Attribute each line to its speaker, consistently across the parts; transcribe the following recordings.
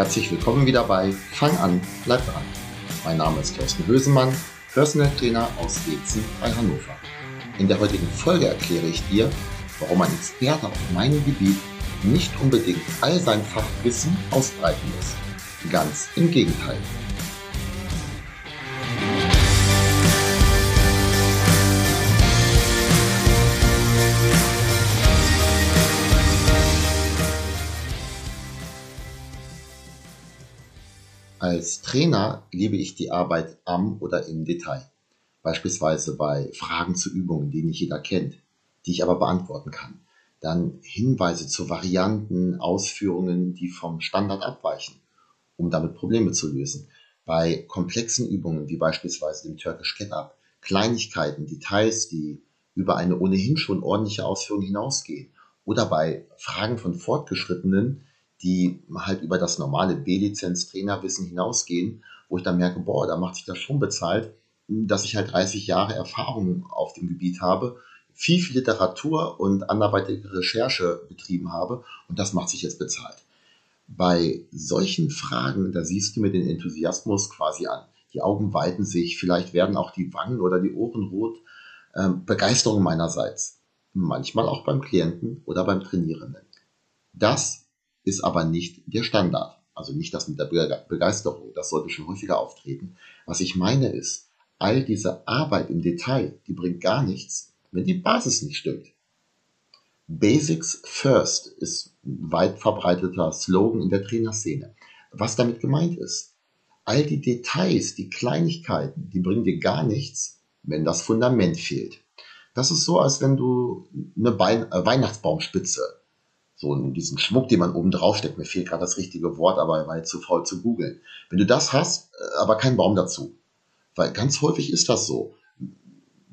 Speaker 1: Herzlich willkommen wieder bei Fang an, bleib dran. Mein Name ist Thorsten Hösemann, Personal Trainer aus Wezen bei Hannover. In der heutigen Folge erkläre ich dir, warum ein Experte auf meinem Gebiet nicht unbedingt all sein Fachwissen ausbreiten muss. Ganz im Gegenteil. Als Trainer liebe ich die Arbeit am oder im Detail. Beispielsweise bei Fragen zu Übungen, die nicht jeder kennt, die ich aber beantworten kann. Dann Hinweise zu Varianten, Ausführungen, die vom Standard abweichen, um damit Probleme zu lösen. Bei komplexen Übungen wie beispielsweise dem Turkish Get-Up, Kleinigkeiten, Details, die über eine ohnehin schon ordentliche Ausführung hinausgehen. Oder bei Fragen von Fortgeschrittenen, die halt über das normale B-Lizenz-Trainerwissen hinausgehen, wo ich dann merke, boah, da macht sich das schon bezahlt, dass ich halt 30 Jahre Erfahrung auf dem Gebiet habe, viel, viel Literatur und anderweitige Recherche betrieben habe und das macht sich jetzt bezahlt. Bei solchen Fragen, da siehst du mir den Enthusiasmus quasi an. Die Augen weiten sich, vielleicht werden auch die Wangen oder die Ohren rot. Ähm, Begeisterung meinerseits. Manchmal auch beim Klienten oder beim Trainierenden. Das ist aber nicht der Standard. Also nicht das mit der Begeisterung, das sollte schon häufiger auftreten. Was ich meine ist, all diese Arbeit im Detail, die bringt gar nichts, wenn die Basis nicht stimmt. Basics first ist ein weit verbreiteter Slogan in der Trainerszene. Was damit gemeint ist, all die Details, die Kleinigkeiten, die bringen dir gar nichts, wenn das Fundament fehlt. Das ist so, als wenn du eine äh, Weihnachtsbaumspitze so diesen Schmuck, den man oben drauf steckt. Mir fehlt gerade das richtige Wort, aber jetzt zu faul zu googeln. Wenn du das hast, äh, aber kein Baum dazu. Weil ganz häufig ist das so.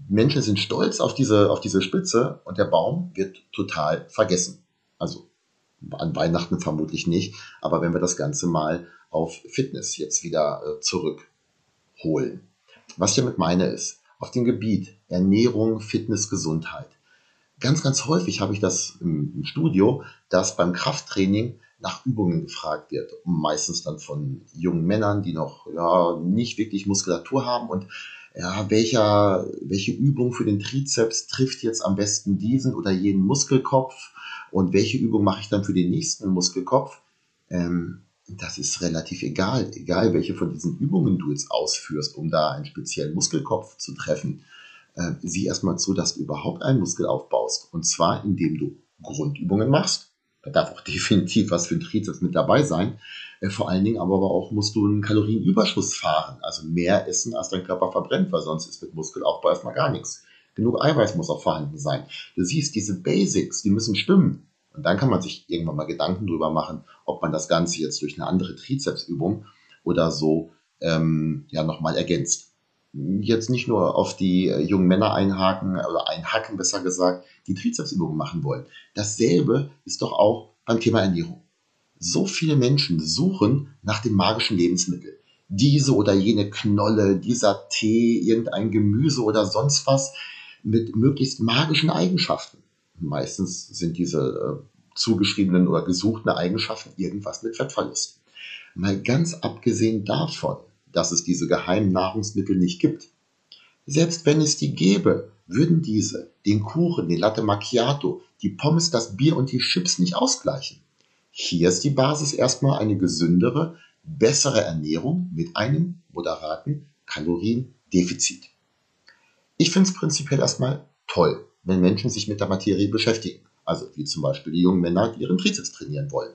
Speaker 1: Menschen sind stolz auf diese, auf diese Spitze und der Baum wird total vergessen. Also an Weihnachten vermutlich nicht, aber wenn wir das Ganze mal auf Fitness jetzt wieder äh, zurückholen. Was ich damit meine ist, auf dem Gebiet Ernährung, Fitness, Gesundheit ganz, ganz häufig habe ich das im, Studio, dass beim Krafttraining nach Übungen gefragt wird. Meistens dann von jungen Männern, die noch ja, nicht wirklich Muskulatur haben und ja, welcher, welche Übung für den Trizeps trifft jetzt am besten diesen oder jenen Muskelkopf und welche Übung mache ich dann für den nächsten Muskelkopf? Ähm, das ist relativ egal, egal welche von diesen Übungen du jetzt ausführst, um da einen speziellen Muskelkopf zu treffen äh, sieh erstmal zu, dass du überhaupt einen Muskel aufbaust. Und zwar, indem du Grundübungen machst. Da darf auch definitiv was für ein Trizeps mit dabei sein. Äh, vor allen Dingen aber auch musst du einen Kalorienüberschuss fahren. Also mehr essen, als dein Körper verbrennt, weil sonst ist mit Muskelaufbau erstmal gar nichts. Genug Eiweiß muss auch vorhanden sein. Du siehst, diese Basics, die müssen stimmen. Und dann kann man sich irgendwann mal Gedanken drüber machen, ob man das Ganze jetzt durch eine andere Trizepsübung oder so ähm, ja nochmal ergänzt jetzt nicht nur auf die äh, jungen Männer einhaken oder einhacken, besser gesagt, die Trizepsübungen machen wollen. Dasselbe ist doch auch beim Thema Ernährung. So viele Menschen suchen nach dem magischen Lebensmittel. Diese oder jene Knolle, dieser Tee, irgendein Gemüse oder sonst was mit möglichst magischen Eigenschaften. Meistens sind diese äh, zugeschriebenen oder gesuchten Eigenschaften irgendwas mit Fettverlust. Mal ganz abgesehen davon, dass es diese geheimen Nahrungsmittel nicht gibt. Selbst wenn es die gäbe, würden diese den Kuchen, den Latte Macchiato, die Pommes, das Bier und die Chips nicht ausgleichen. Hier ist die Basis erstmal eine gesündere, bessere Ernährung mit einem moderaten Kaloriendefizit. Ich finde es prinzipiell erstmal toll, wenn Menschen sich mit der Materie beschäftigen. Also wie zum Beispiel die jungen Männer, die ihren Trizeps trainieren wollen.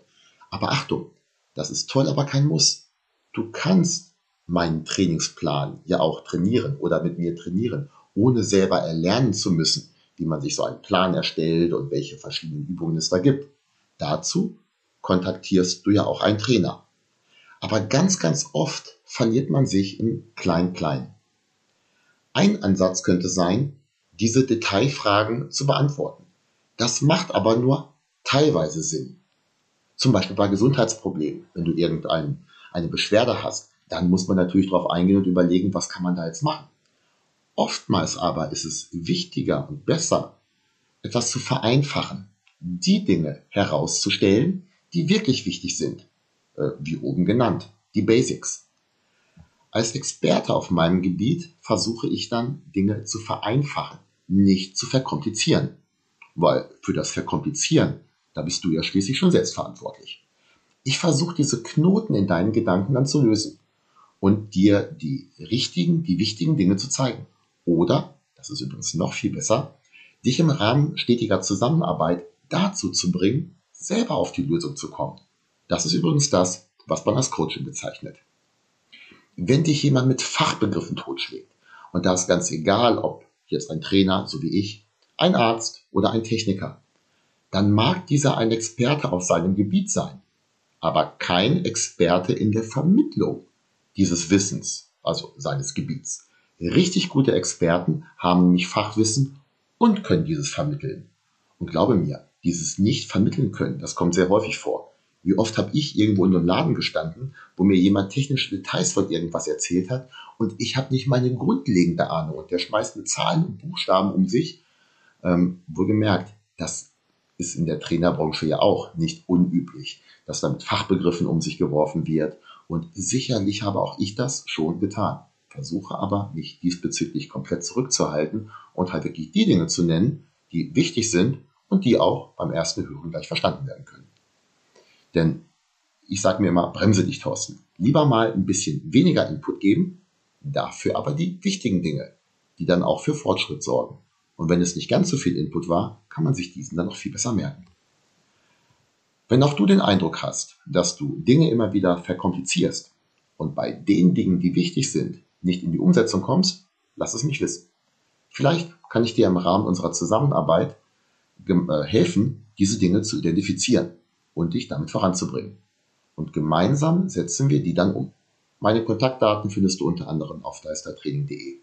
Speaker 1: Aber Achtung, das ist toll, aber kein Muss. Du kannst meinen Trainingsplan ja auch trainieren oder mit mir trainieren, ohne selber erlernen zu müssen, wie man sich so einen Plan erstellt und welche verschiedenen Übungen es da gibt. Dazu kontaktierst du ja auch einen Trainer. Aber ganz, ganz oft verliert man sich im Klein-Klein. Ein Ansatz könnte sein, diese Detailfragen zu beantworten. Das macht aber nur teilweise Sinn. Zum Beispiel bei Gesundheitsproblemen, wenn du irgendeine Beschwerde hast, dann muss man natürlich darauf eingehen und überlegen, was kann man da jetzt machen. Oftmals aber ist es wichtiger und besser, etwas zu vereinfachen, die Dinge herauszustellen, die wirklich wichtig sind. äh, wie oben genannt, die Basics. Als Experte auf meinem Gebiet versuche ich dann, Dinge zu vereinfachen, nicht zu verkomplizieren. Weil für das Verkomplizieren, da bist du ja schließlich schon selbst verantwortlich. Ich versuche diese Knoten in deinen Gedanken dann zu lösen und dir die richtigen, die wichtigen Dinge zu zeigen. Oder, das ist übrigens noch viel besser, dich im Rahmen stetiger Zusammenarbeit dazu zu bringen, selber auf die Lösung zu kommen. Das ist übrigens das, was man als Coaching bezeichnet. Wenn dich jemand mit Fachbegriffen totschlägt, und da ist ganz egal, ob jetzt ein Trainer, so wie ich, ein Arzt oder ein Techniker, dann mag dieser ein Experte auf seinem Gebiet sein, aber kein Experte in der Vermittlung dieses Wissens, also seines Gebiets. Richtig gute Experten haben nämlich Fachwissen und können dieses vermitteln. Und glaube mir, dieses nicht vermitteln können, das kommt sehr häufig vor. Wie oft habe ich irgendwo in einem Laden gestanden, wo mir jemand technische Details von irgendwas erzählt hat und ich habe nicht meine grundlegende Ahnung und der schmeißt mit Zahlen und Buchstaben um sich. Ähm, wohlgemerkt, das ist in der Trainerbranche ja auch nicht unüblich, dass da mit Fachbegriffen um sich geworfen wird und sicherlich habe auch ich das schon getan. Versuche aber, mich diesbezüglich komplett zurückzuhalten und halt wirklich die Dinge zu nennen, die wichtig sind und die auch beim ersten Hören gleich verstanden werden können. Denn ich sage mir immer, bremse dich, Thorsten. Lieber mal ein bisschen weniger Input geben, dafür aber die wichtigen Dinge, die dann auch für Fortschritt sorgen. Und wenn es nicht ganz so viel Input war, kann man sich diesen dann noch viel besser merken. Wenn auch du den Eindruck hast, dass du Dinge immer wieder verkomplizierst und bei den Dingen, die wichtig sind, nicht in die Umsetzung kommst, lass es mich wissen. Vielleicht kann ich dir im Rahmen unserer Zusammenarbeit äh, helfen, diese Dinge zu identifizieren und dich damit voranzubringen. Und gemeinsam setzen wir die dann um. Meine Kontaktdaten findest du unter anderem auf deistertraining.de.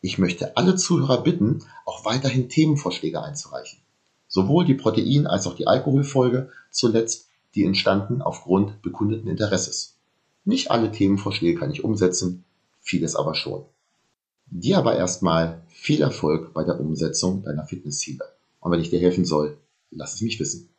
Speaker 1: Ich möchte alle Zuhörer bitten, auch weiterhin Themenvorschläge einzureichen. Sowohl die Protein- als auch die Alkoholfolge zuletzt, die entstanden aufgrund bekundeten Interesses. Nicht alle Themenvorschläge kann ich umsetzen, vieles aber schon. Dir aber erstmal viel Erfolg bei der Umsetzung deiner Fitnessziele. Und wenn ich dir helfen soll, lass es mich wissen.